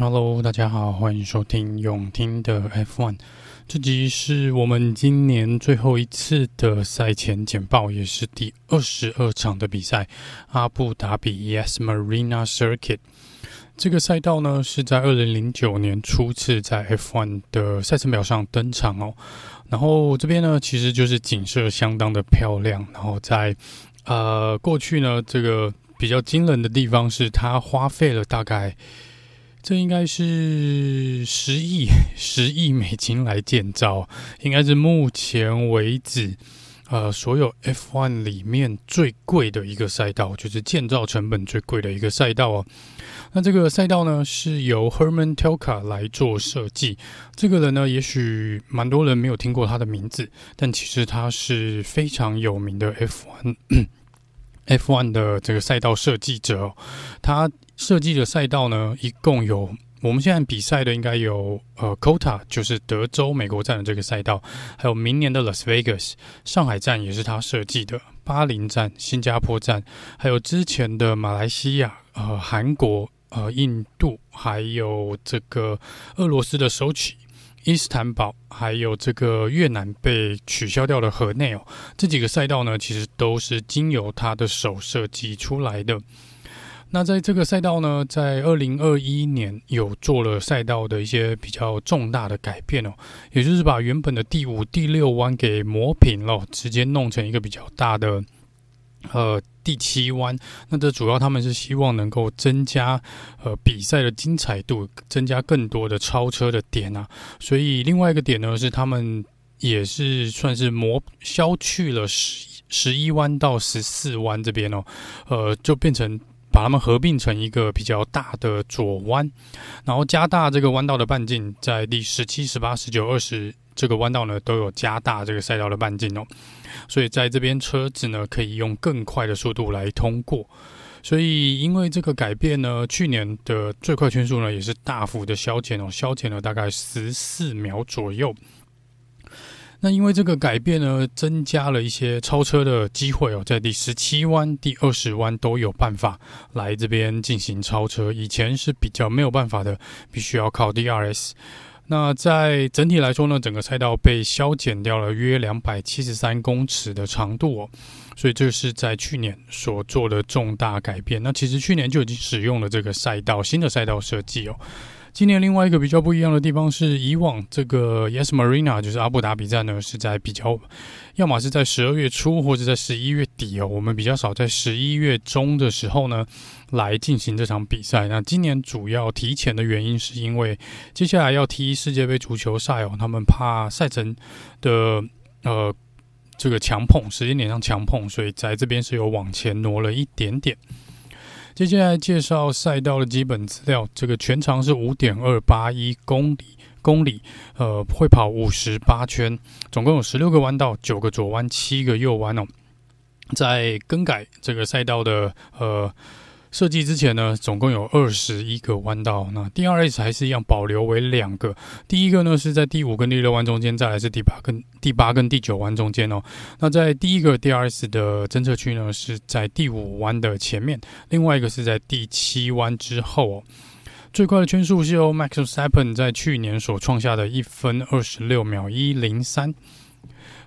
Hello，大家好，欢迎收听永听的 F1。这集是我们今年最后一次的赛前简报，也是第二十二场的比赛——阿布达比 Yas Marina Circuit。这个赛道呢，是在二零零九年初次在 F1 的赛程表上登场哦。然后这边呢，其实就是景色相当的漂亮。然后在呃过去呢，这个比较惊人的地方是，它花费了大概。这应该是十亿 十亿美金来建造，应该是目前为止，呃，所有 F1 里面最贵的一个赛道，就是建造成本最贵的一个赛道哦。那这个赛道呢，是由 Herman Tilke 来做设计。这个人呢，也许蛮多人没有听过他的名字，但其实他是非常有名的 F1。F1 的这个赛道设计者，他设计的赛道呢，一共有我们现在比赛的应该有呃，COTA 就是德州美国站的这个赛道，还有明年的 Las Vegas 上海站也是他设计的，巴林站、新加坡站，还有之前的马来西亚、呃，韩国、呃，印度，还有这个俄罗斯的首起。伊斯坦堡，还有这个越南被取消掉的河内哦，这几个赛道呢，其实都是经由他的手设计出来的。那在这个赛道呢，在二零二一年有做了赛道的一些比较重大的改变哦，也就是把原本的第五、第六弯给磨平了，直接弄成一个比较大的。呃，第七弯，那这主要他们是希望能够增加呃比赛的精彩度，增加更多的超车的点啊。所以另外一个点呢，是他们也是算是磨消去了十十一弯到十四弯这边哦，呃，就变成把它们合并成一个比较大的左弯，然后加大这个弯道的半径，在第十七、十八、十九、二十。这个弯道呢，都有加大这个赛道的半径哦，所以在这边车子呢，可以用更快的速度来通过。所以因为这个改变呢，去年的最快圈速呢也是大幅的削减哦，削减了大概十四秒左右。那因为这个改变呢，增加了一些超车的机会哦，在第十七弯、第二十弯都有办法来这边进行超车，以前是比较没有办法的，必须要靠 DRS。那在整体来说呢，整个赛道被削减掉了约两百七十三公尺的长度哦，所以这是在去年所做的重大改变。那其实去年就已经使用了这个赛道，新的赛道设计哦。今年另外一个比较不一样的地方是，以往这个 Yas Marina 就是阿布达比站呢，是在比较，要么是在十二月初或者在十一月底哦，我们比较少在十一月中的时候呢来进行这场比赛。那今年主要提前的原因是因为接下来要踢世界杯足球赛哦，他们怕赛程的呃这个强碰时间点上强碰，所以在这边是有往前挪了一点点。接下来介绍赛道的基本资料。这个全长是五点二八一公里，公里，呃，会跑五十八圈，总共有十六个弯道，九个左弯，七个右弯哦。在更改这个赛道的呃。设计之前呢，总共有二十一个弯道。那 DRS 还是一样保留为两个。第一个呢是在第五跟第六弯中间，再来是第八跟第八跟第九弯中间哦。那在第一个 DRS 的侦测区呢是在第五弯的前面，另外一个是在第七弯之后哦。最快的圈速是由 Max Verstappen 在去年所创下的一分二十六秒一零三。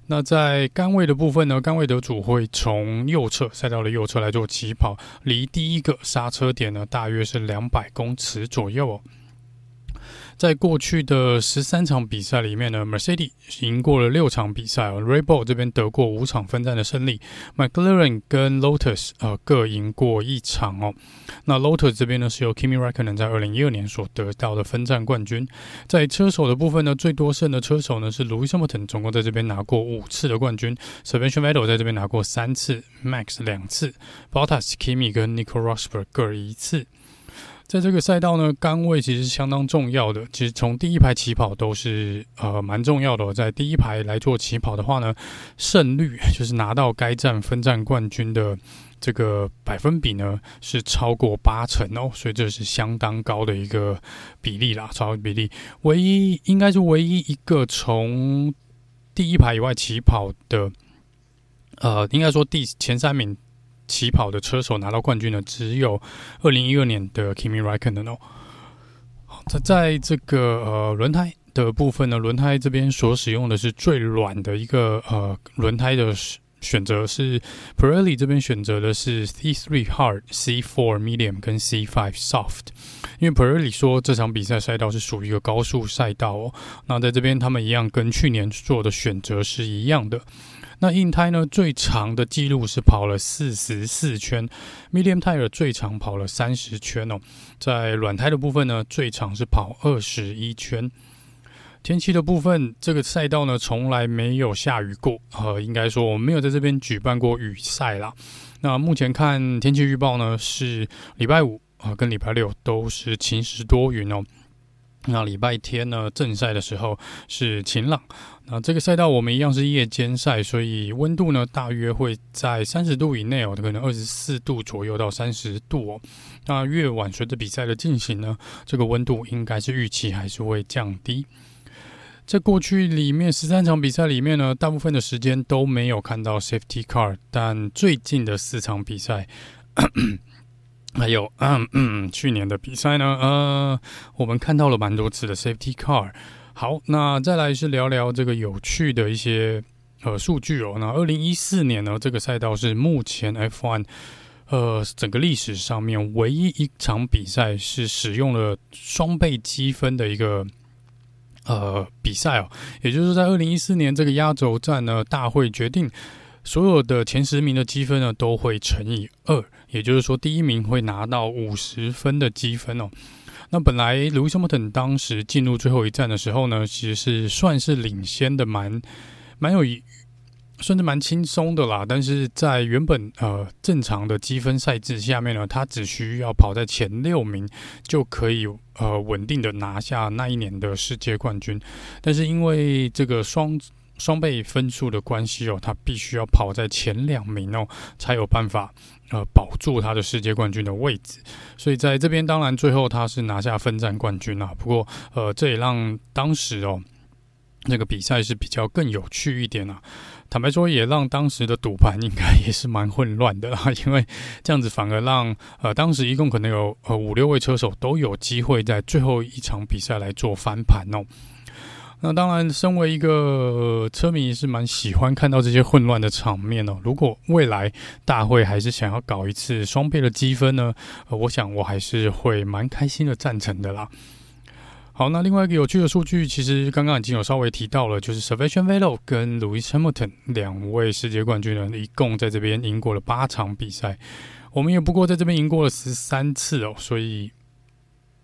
那在杆位的部分呢，杆位得主会从右侧赛道的右侧来做起跑，离第一个刹车点呢，大约是两百公尺左右哦。在过去的十三场比赛里面呢，Mercedes 赢过了六场比赛 r e b o l 这边得过五场分站的胜利，McLaren 跟 Lotus 呃各赢过一场哦。那 Lotus 这边呢是由 Kimi Räikkönen 在二零一二年所得到的分站冠军。在车手的部分呢，最多胜的车手呢是 Lewis Hamilton，总共在这边拿过五次的冠军，Sebastian Vettel 在这边拿过三次，Max 两次，Bottas、Kimi 跟 Nico Rosberg 各一次。在这个赛道呢，杆位其实相当重要的。其实从第一排起跑都是呃蛮重要的。在第一排来做起跑的话呢，胜率就是拿到该站分站冠军的这个百分比呢是超过八成哦，所以这是相当高的一个比例啦，超比例。唯一应该是唯一一个从第一排以外起跑的，呃，应该说第前三名。起跑的车手拿到冠军的只有二零一二年的 Kimi Räikkönen 哦。在在这个呃轮胎的部分呢，轮胎这边所使用的是最软的一个呃轮胎的选择是 Pirelli 这边选择的是 C3 Hard、C4 Medium 跟 C5 Soft，因为 Pirelli 说这场比赛赛道是属于一个高速赛道哦。那在这边他们一样跟去年做的选择是一样的。那硬胎呢，最长的记录是跑了四十四圈，Medium Tire 最长跑了三十圈哦。在软胎的部分呢，最长是跑二十一圈。天气的部分，这个赛道呢从来没有下雨过，呃，应该说我们没有在这边举办过雨赛啦。那目前看天气预报呢，是礼拜五啊、跟礼拜六都是晴时多云哦。那礼拜天呢正赛的时候是晴朗。那这个赛道我们一样是夜间赛，所以温度呢大约会在三十度以内哦，可能二十四度左右到三十度哦。那越晚随着比赛的进行呢，这个温度应该是预期还是会降低。在过去里面十三场比赛里面呢，大部分的时间都没有看到 Safety Car，但最近的四场比赛，还有嗯嗯去年的比赛呢，呃，我们看到了蛮多次的 Safety Car。好，那再来是聊聊这个有趣的一些呃数据哦。那二零一四年呢，这个赛道是目前 F1 呃整个历史上面唯一一场比赛是使用了双倍积分的一个。呃，比赛哦，也就是在二零一四年这个压轴战呢，大会决定所有的前十名的积分呢都会乘以二，也就是说第一名会拿到五十分的积分哦。那本来 Lewis Hamilton 当时进入最后一站的时候呢，其实是算是领先的蛮蛮有一。算是蛮轻松的啦，但是在原本呃正常的积分赛制下面呢，他只需要跑在前六名就可以呃稳定的拿下那一年的世界冠军。但是因为这个双双倍分数的关系哦，他必须要跑在前两名哦，才有办法呃保住他的世界冠军的位置。所以在这边当然最后他是拿下分站冠军啦。不过呃这也让当时哦那个比赛是比较更有趣一点啊。坦白说，也让当时的赌盘应该也是蛮混乱的啦，因为这样子反而让呃当时一共可能有呃五六位车手都有机会在最后一场比赛来做翻盘哦。那当然，身为一个车迷是蛮喜欢看到这些混乱的场面哦。如果未来大会还是想要搞一次双倍的积分呢，我想我还是会蛮开心的赞成的啦。好，那另外一个有趣的数据，其实刚刚已经有稍微提到了，就是 Sebastian Vettel 跟 Lewis Hamilton 两位世界冠军呢，一共在这边赢过了八场比赛，我们也不过在这边赢过了十三次哦，所以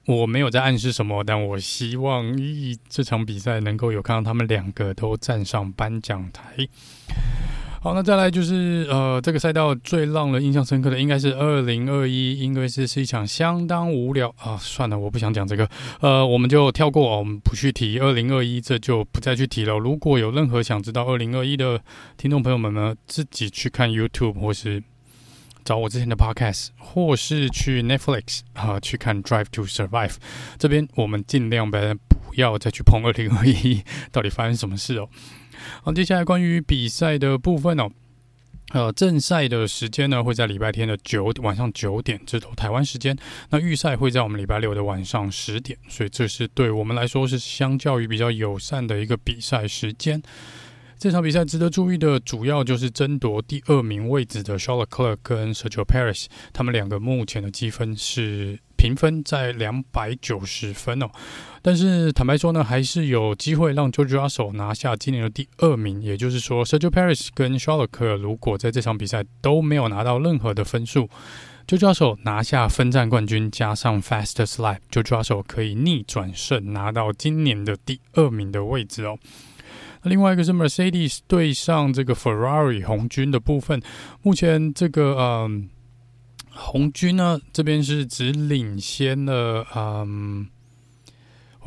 我没有在暗示什么，但我希望咦，这场比赛能够有看到他们两个都站上颁奖台。好，那再来就是呃，这个赛道最让人印象深刻的应该是二零二一，因为是是一场相当无聊啊。算了，我不想讲这个，呃，我们就跳过，我们不去提二零二一，这就不再去提了。如果有任何想知道二零二一的听众朋友们呢，自己去看 YouTube 或是找我之前的 Podcast，或是去 Netflix 啊去看 Drive to Survive。这边我们尽量不要再去碰二零二一到底发生什么事哦。好，接下来关于比赛的部分哦，呃，正赛的时间呢会在礼拜天的九晚上九点，这都台湾时间。那预赛会在我们礼拜六的晚上十点，所以这是对我们来说是相较于比较友善的一个比赛时间。这场比赛值得注意的主要就是争夺第二名位置的 Charles Leclerc 跟 Sergio Perez，他们两个目前的积分是。评分在两百九十分哦，但是坦白说呢，还是有机会让 George Russell 拿下今年的第二名。也就是说，Sergio Perez 跟 Charles Clark 如果在这场比赛都没有拿到任何的分数，George Russell 拿下分站冠军，加上 Fastest Lap，George Russell 可以逆转胜，拿到今年的第二名的位置哦。另外一个是 Mercedes 对上这个 Ferrari 红军的部分，目前这个嗯。红军呢，这边是只领先了，嗯，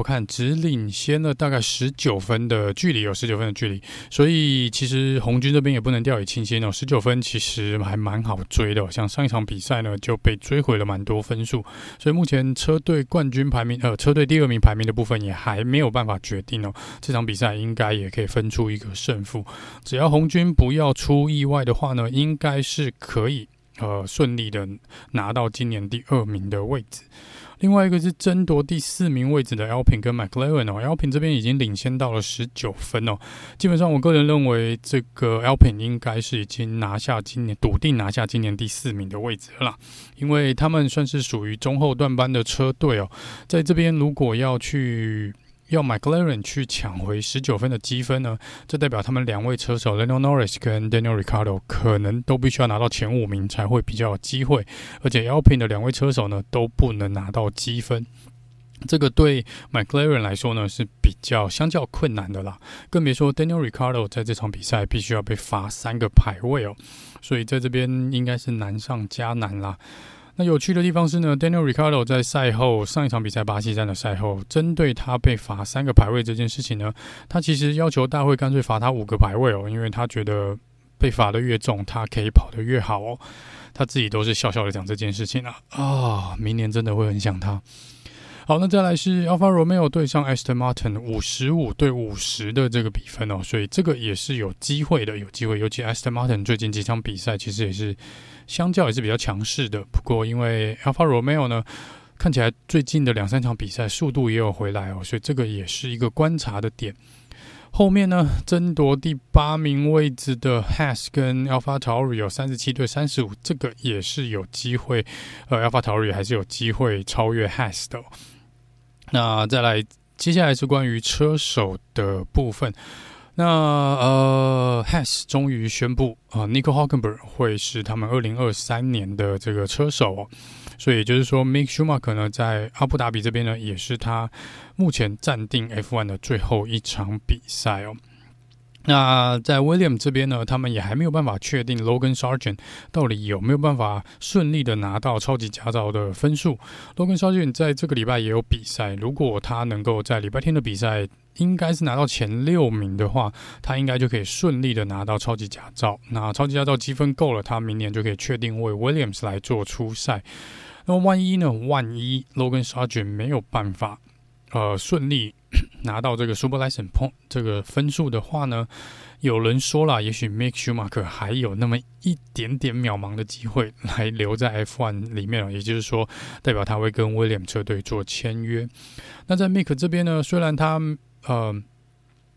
我看只领先了大概十九分的距离，有十九分的距离，所以其实红军这边也不能掉以轻心哦。十九分其实还蛮好追的，像上一场比赛呢就被追回了蛮多分数，所以目前车队冠军排名，呃，车队第二名排名的部分也还没有办法决定哦。这场比赛应该也可以分出一个胜负，只要红军不要出意外的话呢，应该是可以。呃，顺利的拿到今年第二名的位置。另外一个是争夺第四名位置的 Alpin 跟 McLaren 哦，Alpin 这边已经领先到了十九分哦。基本上，我个人认为这个 Alpin 应该是已经拿下今年笃定拿下今年第四名的位置了啦，因为他们算是属于中后段班的车队哦，在这边如果要去。要 McLaren 去抢回十九分的积分呢？这代表他们两位车手 Lando Norris 跟 Daniel r i c a r d o 可能都必须要拿到前五名才会比较有机会，而且 Alpine 的两位车手呢都不能拿到积分，这个对 McLaren 来说呢是比较相较困难的啦。更别说 Daniel r i c a r d o 在这场比赛必须要被罚三个排位哦，所以在这边应该是难上加难啦。那有趣的地方是呢，Daniel Ricardo 在赛后上一场比赛巴西站的赛后，针对他被罚三个排位这件事情呢，他其实要求大会干脆罚他五个排位哦，因为他觉得被罚的越重，他可以跑得越好哦。他自己都是笑笑的讲这件事情啊啊，明年真的会很想他。好，那再来是 Alfa Romeo 对上 Aston Martin 五十五对五十的这个比分哦，所以这个也是有机会的，有机会。尤其 Aston Martin 最近几场比赛其实也是相较也是比较强势的。不过因为 Alfa Romeo 呢，看起来最近的两三场比赛速度也有回来哦，所以这个也是一个观察的点。后面呢，争夺第八名位置的 Has 跟 Alpha Tauri 有三十七对三十五，这个也是有机会。呃，Alpha Tauri 还是有机会超越 Haas 的。那再来，接下来是关于车手的部分。那呃，Has 终于宣布啊，呃，Nico Hülkenberg 会是他们二零二三年的这个车手哦。所以也就是说，Mick Schumacher 呢，在阿布达比这边呢，也是他目前暂定 F1 的最后一场比赛哦。那在 William 这边呢，他们也还没有办法确定 Logan Sargent 到底有没有办法顺利的拿到超级驾照的分数。Logan Sargent 在这个礼拜也有比赛，如果他能够在礼拜天的比赛应该是拿到前六名的话，他应该就可以顺利的拿到超级驾照。那超级驾照积分够了，他明年就可以确定为 Williams 来做出赛。那么万一呢？万一 Logan Sargent 没有办法呃顺利。拿到这个 Super License Point 这个分数的话呢，有人说了，也许 Mick Schumacher 还有那么一点点渺茫的机会来留在 F1 里面了，也就是说，代表他会跟 William 车队做签约。那在 Mick 这边呢，虽然他呃。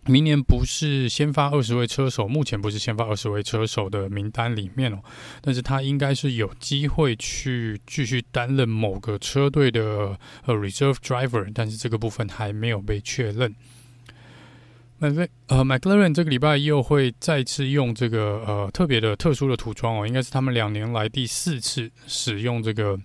明年不是先发二十位车手，目前不是先发二十位车手的名单里面哦，但是他应该是有机会去继续担任某个车队的呃 reserve driver，但是这个部分还没有被确认。麦呃 McLaren 这个礼拜又会再次用这个呃特别的特殊的涂装哦，应该是他们两年来第四次使用这个。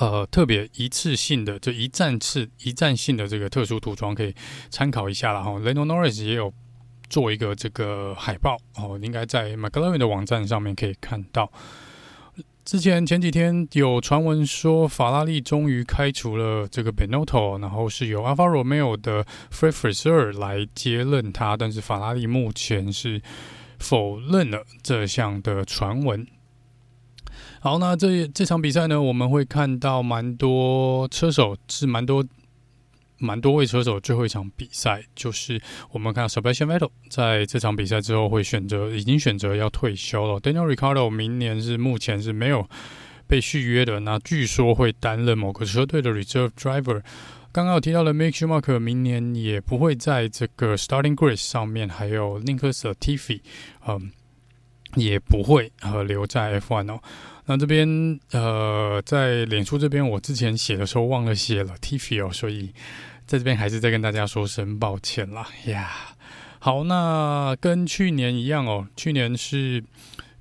呃，特别一次性的，就一站式、一站性的这个特殊涂装可以参考一下了哈。Lando Norris 也有做一个这个海报哦，应该在 McLaren 的网站上面可以看到。之前前几天有传闻说，法拉利终于开除了这个 Benotto，然后是由 Alfa Romeo 的 Fred Vasseur 来接任他，但是法拉利目前是否认了这项的传闻。好，那这这场比赛呢，我们会看到蛮多车手，是蛮多蛮多位车手最后一场比赛，就是我们看到 Sebastian Vettel 在这场比赛之后会选择，已经选择要退休了。Daniel r i c a r d o 明年是目前是没有被续约的，那据说会担任某个车队的 Reserve Driver。刚刚有提到的 Mick Schumacher 明年也不会在这个 Starting Grid 上面，还有 Nicholas Latifi，嗯，也不会呃留在 F1 哦。那这边呃，在脸书这边，我之前写的时候忘了写了 Latifi 哦，所以在这边还是再跟大家说声抱歉啦呀。好，那跟去年一样哦，去年是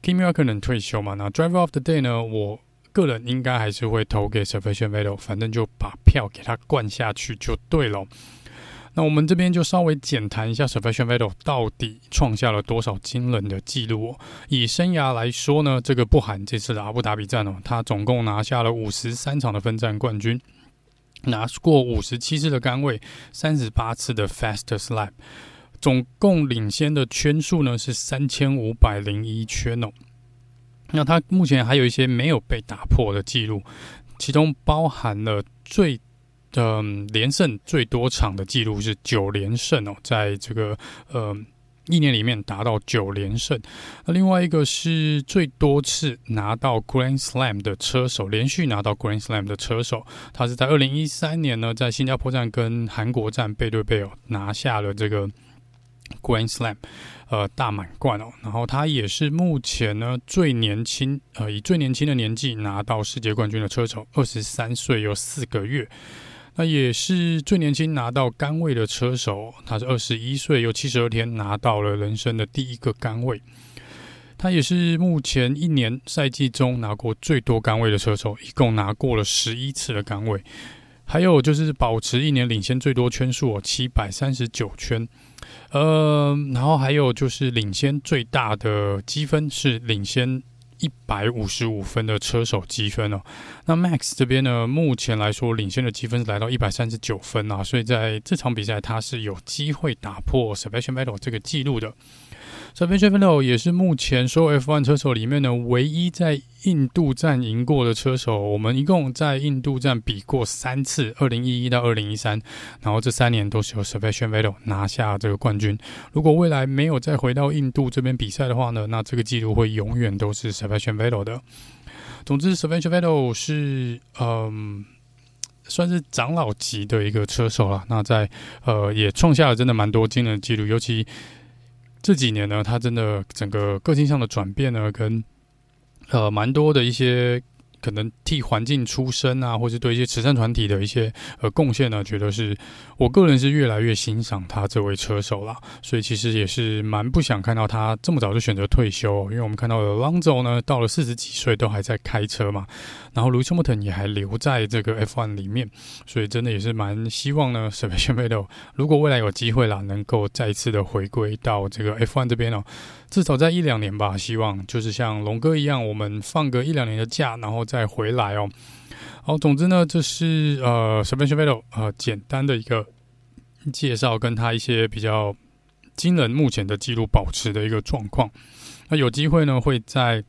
Kimi Räikkönen 退休嘛，那 Driver of the Day 呢，我个人应该还是会投给 Sebastian Vettel，反正就把票给他灌下去就对了。那我们这边就稍微简谈一下，Sebastian Vettel 到底创下了多少惊人的记录哦？以生涯来说呢，这个不含这次的阿布达比站哦，他总共拿下了五十三场的分站冠军，拿过五十七次的杆位，三十八次的 Fastest Lap，总共领先的圈数呢是三千五百零一圈哦。那他目前还有一些没有被打破的记录，其中包含了最。的连胜最多场的记录是九连胜哦，在这个呃一年里面达到九连胜。那另外一个是最多次拿到 Grand Slam 的车手，连续拿到 Grand Slam 的车手，他是在二零一三年呢，在新加坡站跟韩国站背对背哦，拿下了这个 Grand Slam，呃，大满贯哦。然后他也是目前呢最年轻，呃，以最年轻的年纪拿到世界冠军的车手，二十三岁有四个月。那也是最年轻拿到杆位的车手，他是二十一岁又七十二天拿到了人生的第一个杆位。他也是目前一年赛季中拿过最多杆位的车手，一共拿过了十一次的杆位。还有就是保持一年领先最多圈数，七百三十九圈。呃，然后还有就是领先最大的积分是领先。一百五十五分的车手积分哦，那 Max 这边呢，目前来说领先的积分是来到一百三十九分啊，所以在这场比赛他是有机会打破 Sebastian Vettel 这个记录的。Sebastian Vettel 也是目前所有 F1 车手里面呢，唯一在印度站赢过的车手。我们一共在印度站比过三次，二零一一到二零一三，然后这三年都是由 Sebastian Vettel 拿下这个冠军。如果未来没有再回到印度这边比赛的话呢，那这个记录会永远都是 Sebastian Vettel 的。总之，Sebastian Vettel 是嗯，算是长老级的一个车手了。那在呃，也创下了真的蛮多惊人的记录，尤其。这几年呢，他真的整个个性上的转变呢，跟呃蛮多的一些。可能替环境出声啊，或是对一些慈善团体的一些呃贡献呢，觉得是我个人是越来越欣赏他这位车手啦。所以其实也是蛮不想看到他这么早就选择退休，因为我们看到的 Alonso 呢，到了四十几岁都还在开车嘛，然后 Lewis Hamilton 也还留在这个 F1 里面，所以真的也是蛮希望呢，Sebastian v e t t e 如果未来有机会啦，能够再次的回归到这个 F1 这边哦，至少在一两年吧，希望就是像龙哥一样，我们放个一两年的假，然后。再回来哦，好，总之呢，这是呃，Sebastian Vettel 呃，简单的一个介绍，跟他一些比较惊人目前的记录保持的一个状况。那有机会呢，会在。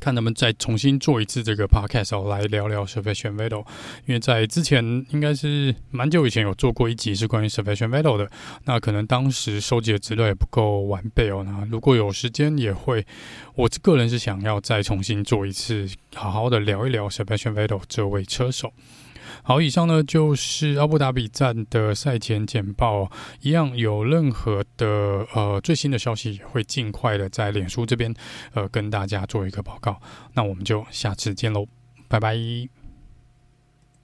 看能不能再重新做一次这个 podcast 哦，来聊聊 Sebastian Vettel，因为在之前应该是蛮久以前有做过一集是关于 Sebastian Vettel 的，那可能当时收集的资料也不够完备哦。那如果有时间也会，我个人是想要再重新做一次，好好的聊一聊 Sebastian Vettel 这位车手。好，以上呢就是阿布达比站的赛前简报，一样有任何的呃最新的消息，会尽快的在脸书这边呃跟大家做一个报告。那我们就下次见喽，拜拜。